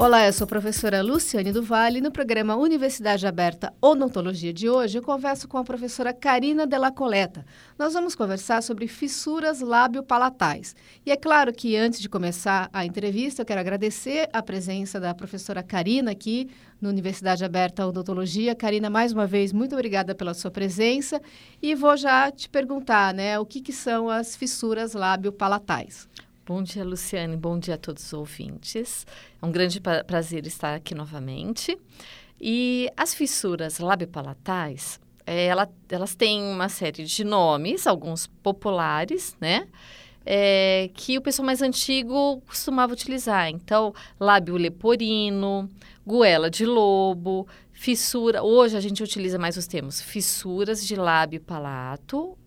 Olá, eu sou a professora Luciane do Vale. No programa Universidade Aberta Odontologia de hoje, eu converso com a professora Karina Della Coleta. Nós vamos conversar sobre fissuras lábio-palatais. E é claro que antes de começar a entrevista, eu quero agradecer a presença da professora Karina aqui no Universidade Aberta Odontologia. Karina, mais uma vez, muito obrigada pela sua presença. E vou já te perguntar, né, o que, que são as fissuras lábio-palatais? Bom dia, Luciane. Bom dia a todos os ouvintes. É um grande pra prazer estar aqui novamente. E as fissuras labiopalatais, é, ela, elas têm uma série de nomes, alguns populares, né? É, que o pessoal mais antigo costumava utilizar. Então, lábio leporino, goela de lobo, fissura. Hoje a gente utiliza mais os termos fissuras de lábio palato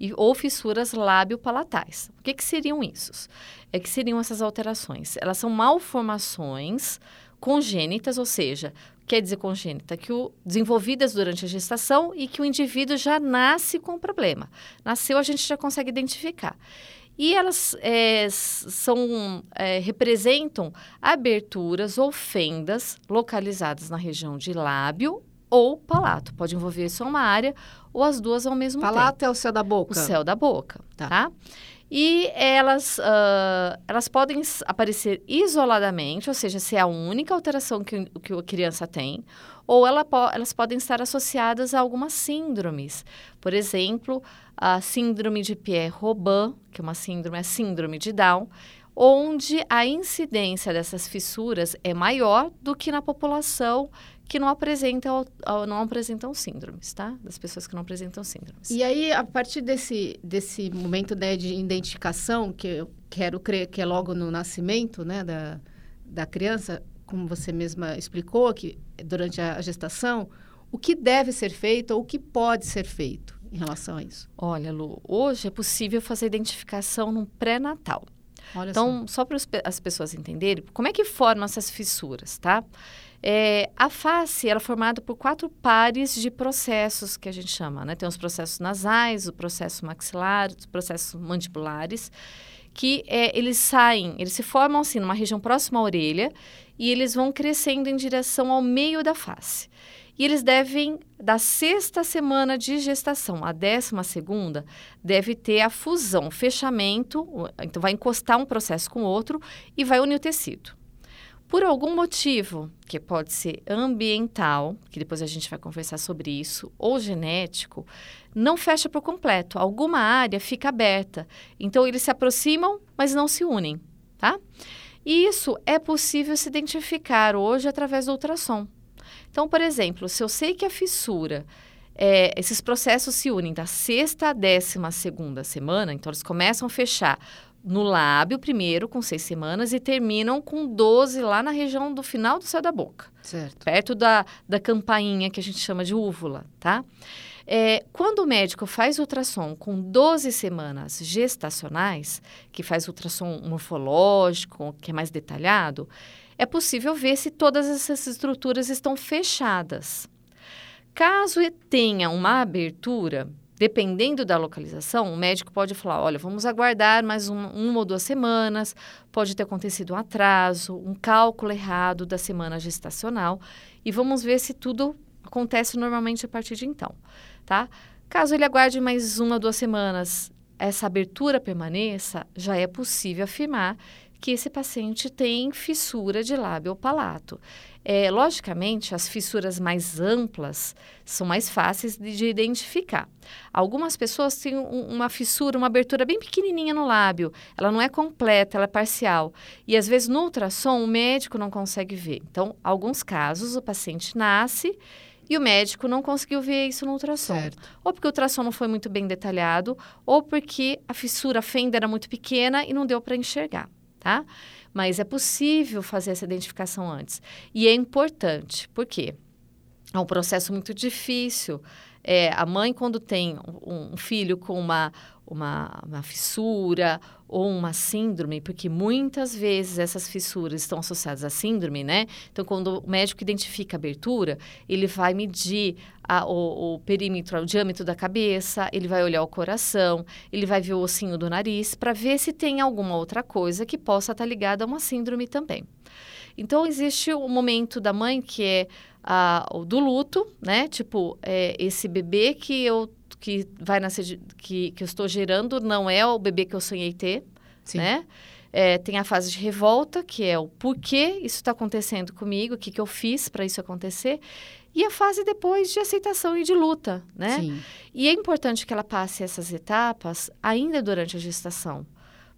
e, ou fissuras lábio-palatais. O que, que seriam isso? É que seriam essas alterações. Elas são malformações congênitas, ou seja, quer dizer congênita, que o, desenvolvidas durante a gestação e que o indivíduo já nasce com o problema. Nasceu, a gente já consegue identificar. E elas é, são, é, representam aberturas ou fendas localizadas na região de lábio ou palato. Pode envolver só uma área ou as duas ao mesmo palato tempo. Palato é o céu da boca? O céu da boca, tá? tá? E elas, uh, elas podem aparecer isoladamente, ou seja, ser a única alteração que, que a criança tem, ou ela po elas podem estar associadas a algumas síndromes. Por exemplo, a síndrome de Pierre-Robin, que é uma síndrome, a síndrome de Down, onde a incidência dessas fissuras é maior do que na população que não apresentam, não apresentam síndromes, tá? Das pessoas que não apresentam síndromes. E aí, a partir desse, desse momento né, de identificação, que eu quero crer que é logo no nascimento né, da, da criança, como você mesma explicou, que durante a gestação, o que deve ser feito ou o que pode ser feito em relação a isso? Olha, Lu, hoje é possível fazer identificação no pré-natal. então, só, só para as pessoas entenderem, como é que formam essas fissuras, tá? É, a face era é formada por quatro pares de processos que a gente chama, né? Tem os processos nasais, o processo maxilar, os processos mandibulares, que é, eles saem, eles se formam assim numa região próxima à orelha e eles vão crescendo em direção ao meio da face. E eles devem, da sexta semana de gestação à décima segunda, deve ter a fusão, fechamento, então vai encostar um processo com o outro e vai unir o tecido por algum motivo, que pode ser ambiental, que depois a gente vai conversar sobre isso, ou genético, não fecha por completo. Alguma área fica aberta. Então, eles se aproximam, mas não se unem, tá? E isso é possível se identificar hoje através do ultrassom. Então, por exemplo, se eu sei que a fissura é, esses processos se unem da sexta à décima segunda semana, então eles começam a fechar no lábio primeiro, com seis semanas, e terminam com 12 lá na região do final do céu da boca. Certo. Perto da, da campainha que a gente chama de úvula, tá? É, quando o médico faz ultrassom com 12 semanas gestacionais, que faz ultrassom morfológico, que é mais detalhado, é possível ver se todas essas estruturas estão fechadas. Caso tenha uma abertura, Dependendo da localização, o médico pode falar: olha, vamos aguardar mais um, uma ou duas semanas, pode ter acontecido um atraso, um cálculo errado da semana gestacional, e vamos ver se tudo acontece normalmente a partir de então, tá? Caso ele aguarde mais uma ou duas semanas, essa abertura permaneça, já é possível afirmar que esse paciente tem fissura de lábio ou palato. É, logicamente, as fissuras mais amplas são mais fáceis de, de identificar. Algumas pessoas têm um, uma fissura, uma abertura bem pequenininha no lábio. Ela não é completa, ela é parcial. E às vezes no ultrassom o médico não consegue ver. Então, alguns casos o paciente nasce e o médico não conseguiu ver isso no ultrassom. Certo. Ou porque o ultrassom não foi muito bem detalhado, ou porque a fissura, a fenda era muito pequena e não deu para enxergar tá? Mas é possível fazer essa identificação antes. E é importante, por quê? É um processo muito difícil. É, a mãe, quando tem um filho com uma, uma, uma fissura ou uma síndrome, porque muitas vezes essas fissuras estão associadas à síndrome, né? Então, quando o médico identifica a abertura, ele vai medir a, o, o, perímetro, o diâmetro da cabeça, ele vai olhar o coração, ele vai ver o ossinho do nariz, para ver se tem alguma outra coisa que possa estar ligada a uma síndrome também. Então, existe o momento da mãe que é a, o do luto, né? Tipo, é, esse bebê que eu que vai nascer, que, que eu estou gerando não é o bebê que eu sonhei ter, Sim. né? É, tem a fase de revolta, que é o porquê isso está acontecendo comigo, o que, que eu fiz para isso acontecer. E a fase depois de aceitação e de luta, né? Sim. E é importante que ela passe essas etapas ainda durante a gestação.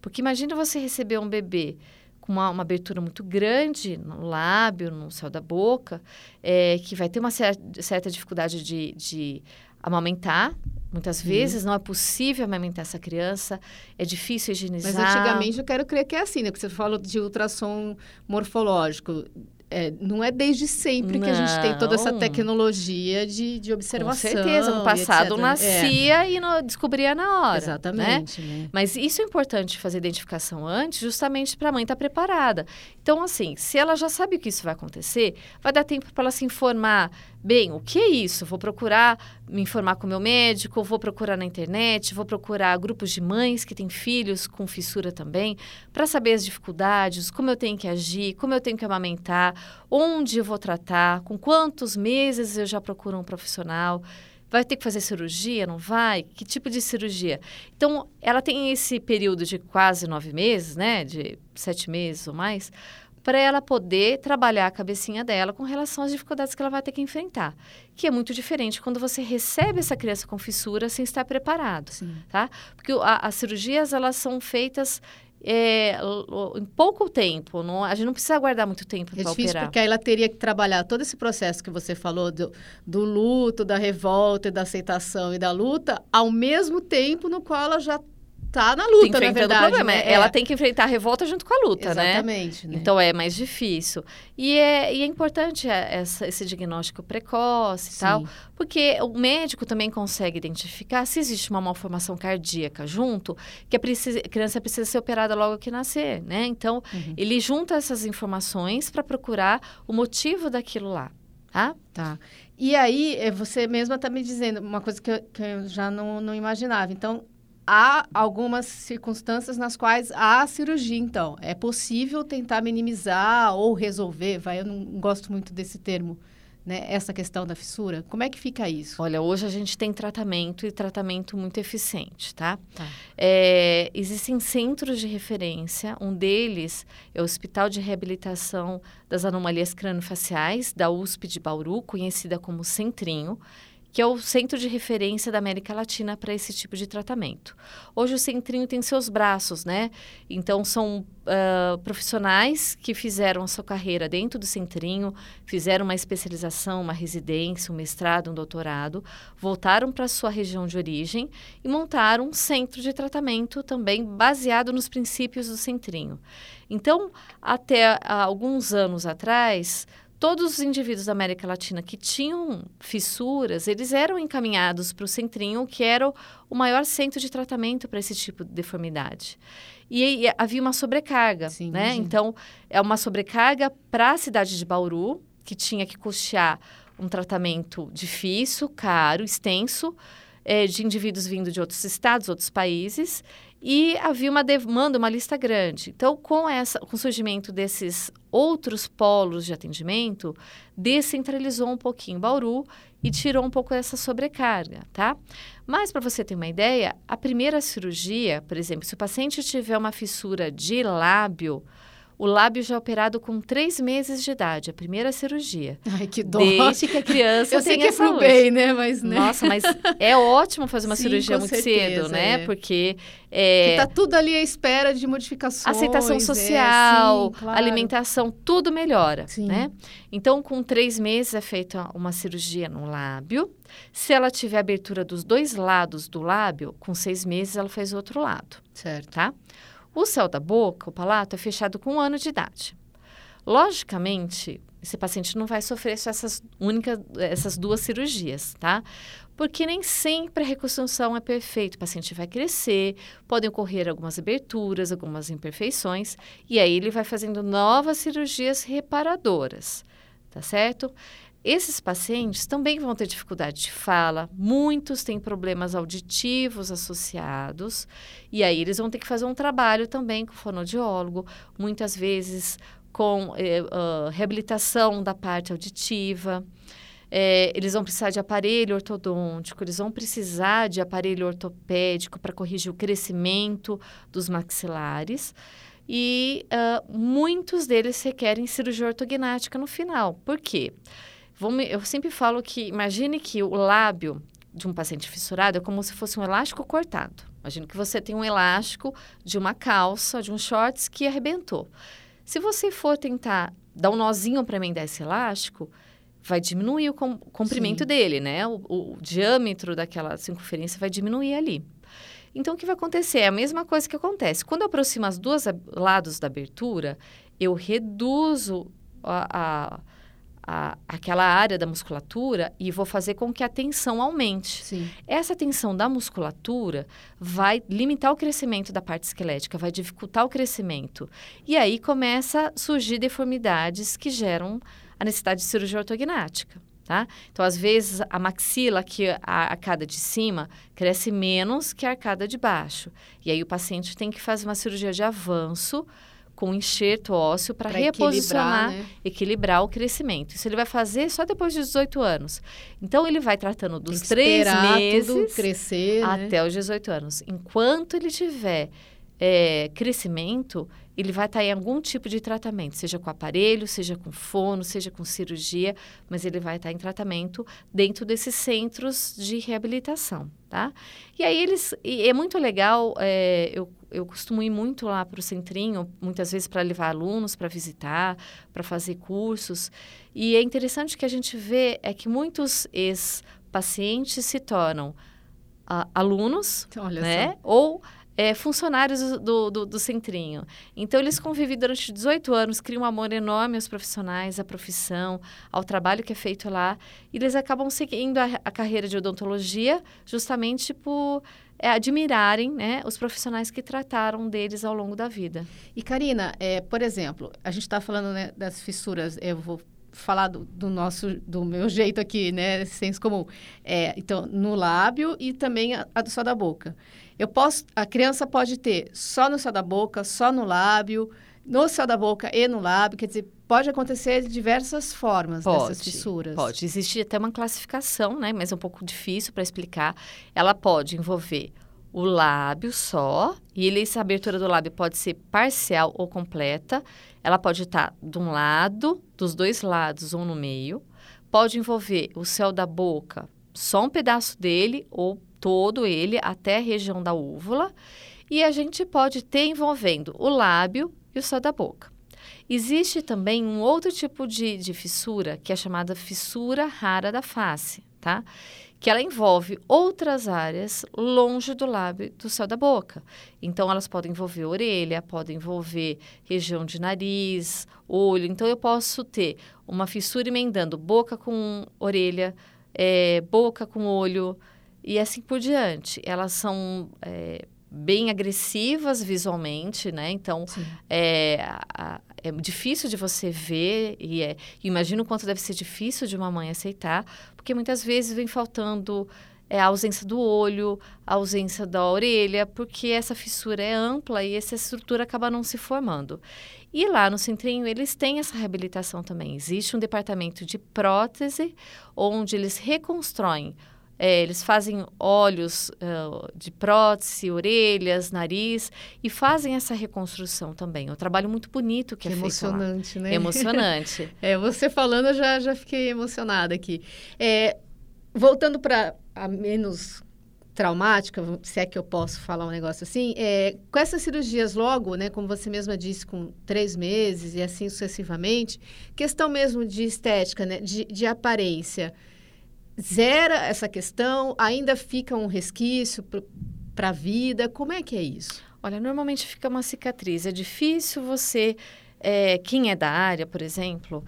Porque imagina você receber um bebê com uma, uma, abertura muito grande no lábio, no céu da boca, é, que vai ter uma cer certa dificuldade de, de amamentar. Muitas vezes não é possível amamentar essa criança, é difícil higienizar. Mas antigamente eu quero crer que é assim, né? Porque você falou de ultrassom morfológico é, não é desde sempre não. que a gente tem toda essa tecnologia de, de observação. Com certeza, no passado nascia é. e não descobria na hora. Exatamente. Né? Né? Mas isso é importante fazer identificação antes, justamente para a mãe estar tá preparada. Então, assim, se ela já sabe que isso vai acontecer, vai dar tempo para ela se informar Bem, o que é isso? Vou procurar me informar com o meu médico, vou procurar na internet, vou procurar grupos de mães que têm filhos com fissura também, para saber as dificuldades, como eu tenho que agir, como eu tenho que amamentar, onde eu vou tratar, com quantos meses eu já procuro um profissional. Vai ter que fazer cirurgia? Não vai? Que tipo de cirurgia? Então, ela tem esse período de quase nove meses, né? De sete meses ou mais, para ela poder trabalhar a cabecinha dela com relação às dificuldades que ela vai ter que enfrentar, que é muito diferente quando você recebe essa criança com fissura sem estar preparado, Sim. tá? Porque a, as cirurgias elas são feitas é, em pouco tempo, não, a gente não precisa aguardar muito tempo é para operar. porque aí ela teria que trabalhar todo esse processo que você falou do, do luto, da revolta, da aceitação e da luta, ao mesmo tempo no qual ela já tá na luta, na verdade. O problema. Né? Ela é. tem que enfrentar a revolta junto com a luta, Exatamente, né? Exatamente. Né? Então é mais difícil. E é, e é importante essa, esse diagnóstico precoce e tal, porque o médico também consegue identificar se existe uma malformação cardíaca junto, que a, precisa, a criança precisa ser operada logo que nascer, né? Então, uhum. ele junta essas informações para procurar o motivo daquilo lá. Tá? Tá. E aí, eh, você mesma está me dizendo uma coisa que eu, que eu já não, não imaginava. Então, há algumas circunstâncias nas quais há cirurgia, então. É possível tentar minimizar ou resolver, vai, eu não gosto muito desse termo, né, essa questão da fissura. Como é que fica isso? Olha, hoje a gente tem tratamento e tratamento muito eficiente, tá? tá. É, existem centros de referência, um deles é o Hospital de Reabilitação das Anomalias Craniofaciais, da USP de Bauru, conhecida como Centrinho, que é o centro de referência da América Latina para esse tipo de tratamento. Hoje o Centrinho tem seus braços, né? Então são uh, profissionais que fizeram a sua carreira dentro do Centrinho, fizeram uma especialização, uma residência, um mestrado, um doutorado, voltaram para sua região de origem e montaram um centro de tratamento também baseado nos princípios do Centrinho. Então, até alguns anos atrás, todos os indivíduos da América Latina que tinham fissuras, eles eram encaminhados para o Centrinho, que era o, maior centro de tratamento para esse tipo de deformidade. E, e havia uma sobrecarga, Sim, né? Imagina. Então, é uma sobrecarga para a cidade de Bauru, que tinha que custear um tratamento difícil, caro, extenso, é, de indivíduos vindo de outros estados, outros países, e havia uma demanda, uma lista grande. Então, com, essa, com o surgimento desses outros polos de atendimento, descentralizou um pouquinho Bauru e tirou um pouco dessa sobrecarga, tá? Mas, para você ter uma ideia, a primeira cirurgia, por exemplo, se o paciente tiver uma fissura de lábio, o lábio já é operado com três meses de idade, a primeira cirurgia. Ai, que dó. Desde que a criança Eu sei que é pro bem, né? Mas, né? Nossa, mas é ótimo fazer uma Sim, cirurgia muito certeza, cedo, né? É. Porque... É... Que tá tudo ali à espera de modificações. Aceitação é, social, é, sim, claro. alimentação, tudo melhora, sim. né? Então, com três meses é feita uma cirurgia no lábio. Se ela tiver abertura dos dois lados do lábio, com seis meses ela faz o outro lado. Certo. Tá? O céu da boca, o palato, é fechado com um ano de idade. Logicamente, esse paciente não vai sofrer só essas únicas, essas duas cirurgias, tá? Porque nem sempre a reconstrução é perfeita. O paciente vai crescer, podem ocorrer algumas aberturas, algumas imperfeições, e aí ele vai fazendo novas cirurgias reparadoras, tá certo? Esses pacientes também vão ter dificuldade de fala, muitos têm problemas auditivos associados, e aí eles vão ter que fazer um trabalho também com o fonoaudiólogo, muitas vezes com uh, reabilitação da parte auditiva. É, eles vão precisar de aparelho ortodôntico, eles vão precisar de aparelho ortopédico para corrigir o crescimento dos maxilares. E uh, muitos deles requerem cirurgia ortognática no final. Por quê? Vamos, eu sempre falo que, imagine que o lábio de um paciente fissurado é como se fosse um elástico cortado. Imagine que você tem um elástico de uma calça, de um shorts que arrebentou. Se você for tentar dar um nozinho para emendar esse elástico, vai diminuir o com, comprimento Sim. dele, né? O, o, diâmetro daquela circunferência vai diminuir ali. Então, o que vai acontecer? É a mesma coisa que acontece. Quando eu aproximo os dois lados da abertura, eu reduzo a, a a, aquela área da musculatura e vou fazer com que a tensão aumente. Sim. Essa tensão da musculatura vai limitar o crescimento da parte esquelética, vai dificultar o crescimento. E aí começa a surgir deformidades que geram a necessidade de cirurgia ortognática. Tá? Então, às vezes, a maxila, que a arcada de cima, cresce menos que a arcada de baixo. E aí o paciente tem que fazer uma cirurgia de avanço com enxerto ósseo para reposicionar, equilibrar, né? equilibrar, o crescimento. Isso ele vai fazer só depois de 18 anos. Então, ele vai tratando dos três meses crescer, né? até né? os 18 anos. Enquanto ele tiver é, crescimento, ele vai estar em algum tipo de tratamento, seja com aparelho, seja com fono, seja com cirurgia, mas ele vai estar em tratamento dentro desses centros de reabilitação, tá? E aí eles, e é muito legal, é, eu eu costumo ir muito lá para o centrinho, muitas vezes para levar alunos para visitar, para fazer cursos. E é interessante que a gente vê é que muitos ex-pacientes se tornam alunos, Olha né? Só. Ou é, funcionários do, do, do, centrinho. Então, eles convivem durante 18 anos, criam um amor enorme aos profissionais, à profissão, ao trabalho que é feito lá. E eles acabam seguindo a, a carreira de odontologia justamente por é, admirarem né, os profissionais que trataram deles ao longo da vida. E, Karina, é, por exemplo, a gente está falando né, das fissuras, eu vou falar do, do, nosso, do meu jeito aqui, né, senso comum. É, então, no lábio e também a, a do céu da boca. Eu posso, a criança pode ter só no céu da boca, só no lábio, no céu da boca e no lábio, quer dizer, pode acontecer de diversas formas pode, dessas fissuras. Pode, existe até uma classificação, né, mas é um pouco difícil para explicar. Ela pode envolver o lábio só, e essa abertura do lábio pode ser parcial ou completa. Ela pode estar de um lado, dos dois lados ou no meio. Pode envolver o céu da boca, só um pedaço dele ou todo ele até a região da úvula. E a gente pode ter envolvendo o lábio e o céu da boca. Existe também um outro tipo de, de fissura, que é chamada fissura rara da face, tá? Que ela envolve outras áreas longe do lábio do céu da boca. Então, elas podem envolver orelha, podem envolver região de nariz, olho. Então, eu posso ter uma fissura emendando boca com orelha, é, boca com olho e assim por diante. Elas são é, bem agressivas visualmente, né? Então, é, a, é difícil de você ver e é, imagino o quanto deve ser difícil de uma mãe aceitar, porque muitas vezes vem faltando é, a ausência do olho, a ausência da orelha, porque essa fissura é ampla e essa estrutura acaba não se formando. E lá no centrinho eles têm essa reabilitação também. Existe um departamento de prótese onde eles reconstroem é, eles fazem olhos uh, de prótese, orelhas, nariz e fazem essa reconstrução também. É um trabalho muito bonito que, que é emocionante, feito lá. né? É emocionante. é, você falando, eu já, já fiquei emocionada aqui. É, voltando para a menos traumática, se é que eu posso falar um negócio assim, é, com essas cirurgias logo, né, como você mesma disse, com três meses e assim sucessivamente, questão mesmo de estética, né, de, de aparência, zera essa questão? Ainda fica um resquício para a vida? Como é que é isso? Olha, normalmente fica uma cicatriz. É difícil você, é, quem é da área, por exemplo,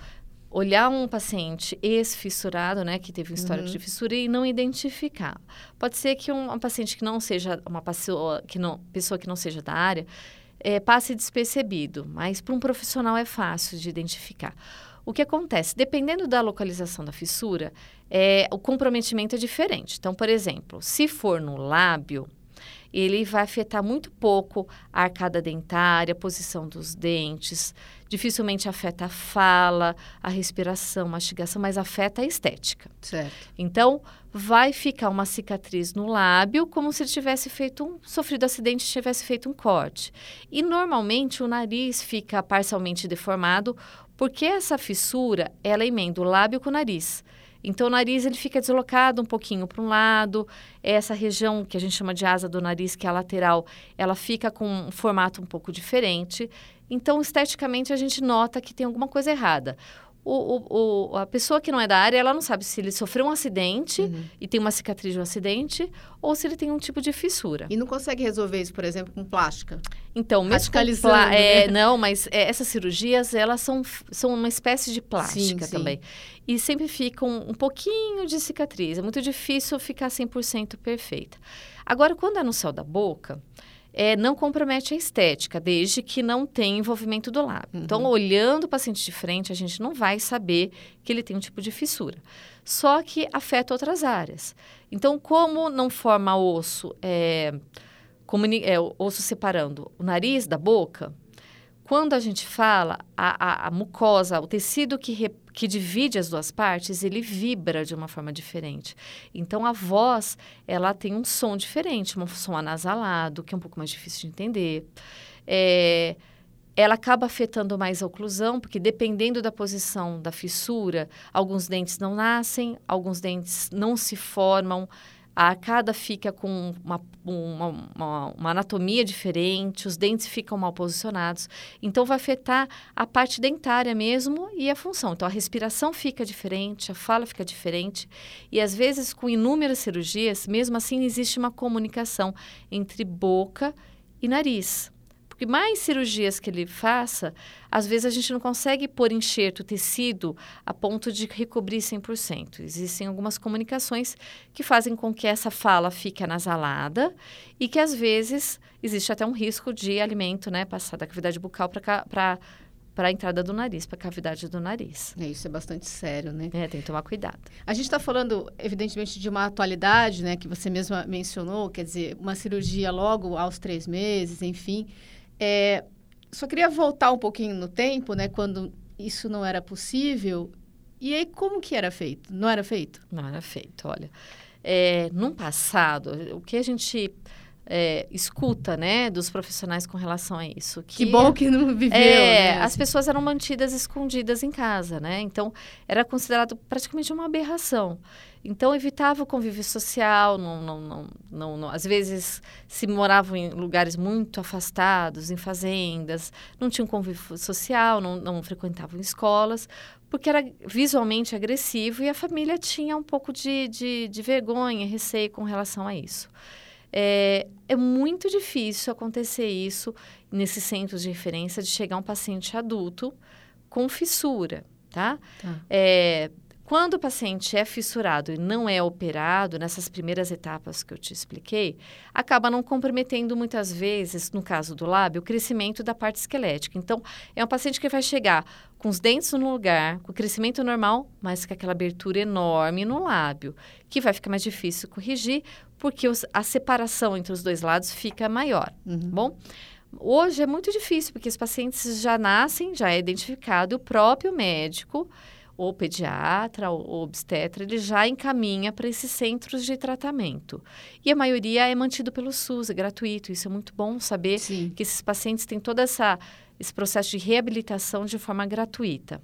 olhar um paciente ex-fissurado, né, que teve um histórico Uhum. de fissura e não identificar. Pode ser que um, um paciente que não seja uma pessoa que não, pessoa que não seja da área eh, passe despercebido, mas para um profissional é fácil de identificar. O que acontece? Dependendo da localização da fissura, é, o comprometimento é diferente. Então, por exemplo, se for no lábio, ele vai afetar muito pouco a arcada dentária, a posição dos dentes, dificilmente afeta a fala, a respiração, mastigação, mas afeta a estética. Certo. Então, vai ficar uma cicatriz no lábio, como se ele tivesse feito um sofrido acidente, tivesse feito um corte. E normalmente o nariz fica parcialmente deformado, porque essa fissura, ela emenda o lábio com o nariz. Então, o nariz ele fica deslocado um pouquinho para um lado. Essa região que a gente chama de asa do nariz, que é a lateral, ela fica com um formato um pouco diferente. Então, esteticamente, a gente nota que tem alguma coisa errada. O, o, a pessoa que não é da área, ela não sabe se ele sofreu um acidente Uhum. e tem uma cicatriz de um acidente ou se ele tem um tipo de fissura. E não consegue resolver isso, por exemplo, com plástica? Então, mesmo com plá- é, né? não, mas é, essas cirurgias, elas são, são uma espécie de plástica sim. também. E sempre ficam um pouquinho de cicatriz. É muito difícil ficar 100% perfeita. Agora, quando é no céu da boca, é, não compromete a estética, desde que não tenha envolvimento do lábio. Uhum. Então, olhando o paciente de frente, a gente não vai saber que ele tem um tipo de fissura. Só que afeta outras áreas. Então, como não forma osso, é, comuni- é, o osso separando o nariz da boca, quando a gente fala, a, a- a mucosa, o tecido que, re- que divide as duas partes, ele vibra de uma forma diferente. Então, a voz, ela tem um som diferente, um som anasalado, que é um pouco mais difícil de entender. É, ela acaba afetando mais a oclusão, porque dependendo da posição da fissura, alguns dentes não nascem, alguns dentes não se formam, a arcada fica com uma, uma, uma- uma anatomia diferente, os dentes ficam mal posicionados. Então, vai afetar a parte dentária mesmo e a função. Então, a respiração fica diferente, a fala fica diferente. E, às vezes, com inúmeras cirurgias, mesmo assim, existe uma comunicação entre boca e nariz. Porque mais cirurgias que ele faça, às vezes a gente não consegue pôr enxerto, tecido, a ponto de recobrir 100%. Existem algumas comunicações que fazem com que essa fala fique anasalada e que, às vezes, existe até um risco de alimento, né? Passar da cavidade bucal para a entrada do nariz, para a cavidade do nariz. É, isso é bastante sério, né? É, tem que tomar cuidado. A gente está falando, evidentemente, de uma atualidade, né, que você mesma mencionou, quer dizer, uma cirurgia logo aos três meses, enfim. É, só queria voltar um pouquinho no tempo, né, quando isso não era possível. E aí, como que era feito? Não era feito? Não era feito, olha. É, num passado, o que a gente é, escuta, né, dos profissionais com relação a isso? Que, bom que não viveu, É, né? as pessoas eram mantidas escondidas em casa, né? Então, era considerado praticamente uma aberração. Então, evitava o convívio social, não, não, não, não, não- às vezes se moravam em lugares muito afastados, em fazendas, não tinham convívio social, não, não frequentavam escolas, porque era visualmente agressivo e a família tinha um pouco de, de, de vergonha, receio com relação a isso. É, é muito difícil acontecer isso nesses centros de referência de chegar um paciente adulto com fissura, tá? Tá. É, quando o paciente é fissurado e não é operado, nessas primeiras etapas que eu te expliquei, acaba não comprometendo muitas vezes, no caso do lábio, o crescimento da parte esquelética. Então, é um paciente que vai chegar com os dentes no lugar, com o crescimento normal, mas com aquela abertura enorme no lábio, que vai ficar mais difícil corrigir, porque os- a separação entre os dois lados fica maior. Uhum. Bom, hoje é muito difícil, porque os pacientes já nascem, já é identificado, o próprio médico, ou pediatra, ou, obstetra, ele já encaminha para esses centros de tratamento. E a maioria é mantido pelo SUS, é gratuito. Isso é muito bom saber Sim. que esses pacientes têm todo essa, esse processo de reabilitação de forma gratuita.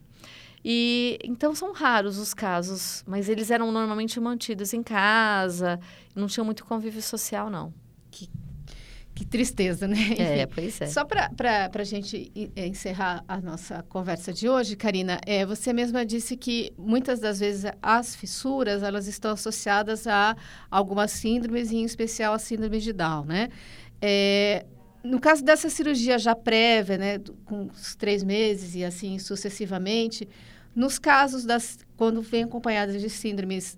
E então são raros os casos, mas eles eram normalmente mantidos em casa, não tinham muito convívio social, não. Que tristeza, né? É, pois é. Só para a gente en- eh, encerrar a nossa conversa de hoje, Karina, é, você mesma disse que muitas das vezes as fissuras elas estão associadas a algumas síndromes, e em especial a síndrome de Down, né? É, no caso dessa cirurgia já prévia, né, com os três meses e assim sucessivamente, Nos casos das quando vem acompanhadas de síndromes,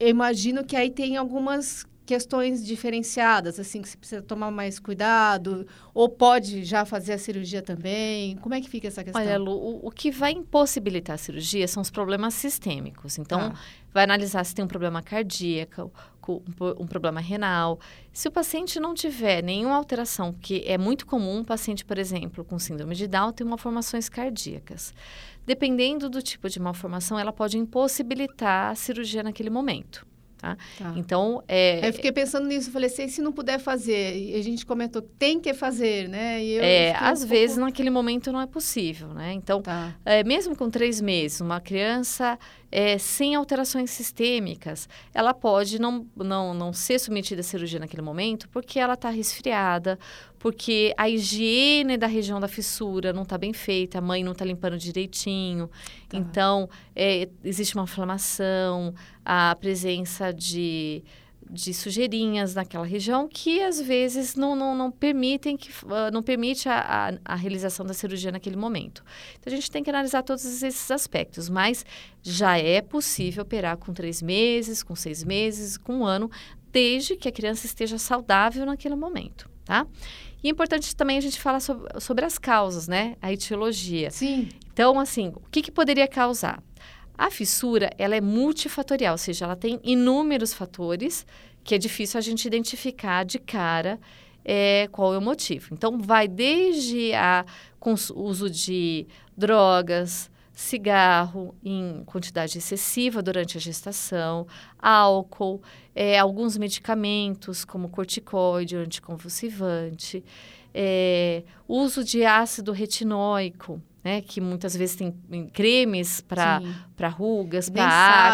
eu imagino que aí tem algumas questões diferenciadas, assim, que você precisa tomar mais cuidado, ou pode já fazer a cirurgia também? Como é que fica essa questão? Olha, Lu, o, o que vai impossibilitar a cirurgia são os problemas sistêmicos. Então, ah. vai analisar se tem um problema cardíaco, um problema renal. Se o paciente não tiver nenhuma alteração, que é muito comum um paciente, por exemplo, com síndrome de Down ter malformações cardíacas. Dependendo do tipo de malformação, ela pode impossibilitar a cirurgia naquele momento. Tá? tá? Então, é... Eu fiquei pensando nisso, falei assim, se não puder fazer, e a gente comentou, tem que fazer, né? E é, às um vezes, pouco... naquele momento, não é possível, né? Então, tá. é, mesmo com três meses, uma criança é, sem alterações sistêmicas, ela pode não, não, não ser submetida à cirurgia naquele momento porque ela está resfriada, porque a higiene da região da fissura não está bem feita, a mãe não está limpando direitinho. Tá. Então, é, existe uma inflamação, a presença de de sujeirinhas naquela região que às vezes não, não, não permitem que uh, não permite a, a, a, realização da cirurgia naquele momento. Então a gente tem que analisar todos esses aspectos, mas já é possível operar com três meses, com seis meses, com um ano, desde que a criança esteja saudável naquele momento, tá? E é importante também a gente falar sobre, sobre as causas, né? A etiologia. Sim. Então, assim, o que, que poderia causar? A fissura, ela é multifatorial, ou seja, ela tem inúmeros fatores que é difícil a gente identificar de cara é, qual é o motivo. Então, vai desde a uso de drogas, cigarro em quantidade excessiva durante a gestação, álcool, é, alguns medicamentos como corticoide, anticonvulsivante, é, uso de ácido retinóico, né, que muitas vezes tem cremes para rugas, para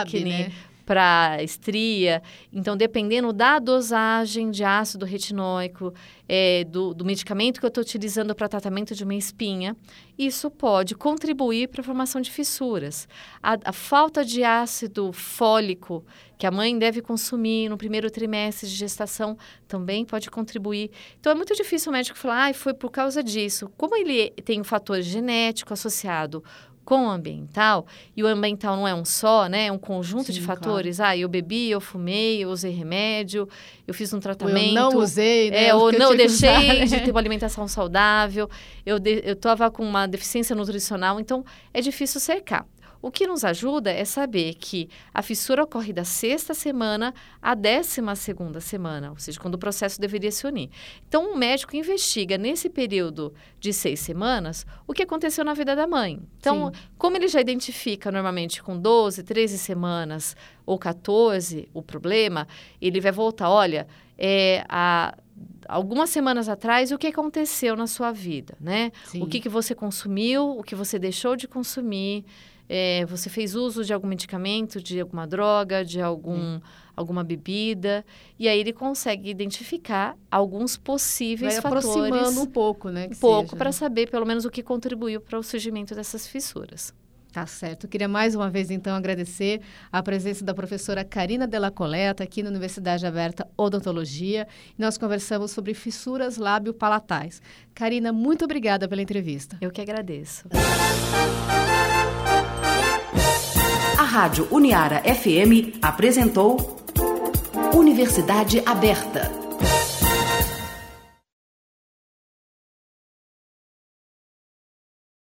acne, né? Para estria. Então, dependendo da dosagem de ácido retinóico, é, do, do, medicamento que eu estou utilizando para tratamento de uma espinha, isso pode contribuir para a formação de fissuras. A, a, falta de ácido fólico que a mãe deve consumir no primeiro trimestre de gestação também pode contribuir. Então, é muito difícil o médico falar, ah, foi por causa disso. Como ele tem um fator genético associado com o ambiental, e o ambiental não é um só, né? É um conjunto Sim, de fatores. Claro. Ah, eu bebi, eu fumei, eu usei remédio, eu fiz um tratamento. Ou eu não usei, né? É, ou não, deixei usar, de ter uma alimentação saudável, eu, de, eu tava com uma deficiência nutricional, então é difícil cercar. O que nos ajuda é saber que a fissura ocorre da sexta semana à décima segunda semana, ou seja, quando o processo deveria se unir. Então, o um médico investiga nesse período de seis semanas o que aconteceu na vida da mãe. Então, Sim. como ele já identifica normalmente com 12, 13 semanas ou 14 o problema, ele vai voltar, olha, é, a algumas semanas atrás o que aconteceu na sua vida, né? Sim. O que, que você consumiu, o que você deixou de consumir, é, você fez uso de algum medicamento, de alguma droga, de algum, alguma bebida, e aí ele consegue identificar alguns possíveis Vai fatores. aproximando um pouco, né? Um pouco, para saber pelo menos o que contribuiu para o surgimento dessas fissuras. Tá certo. Eu queria mais uma vez, então, agradecer a presença da professora Karina Della Coleta aqui na Universidade Aberta Odontologia. Nós conversamos sobre fissuras lábio-palatais. Karina, muito obrigada pela entrevista. Eu que agradeço. Rádio Uniara FM apresentou Universidade Aberta.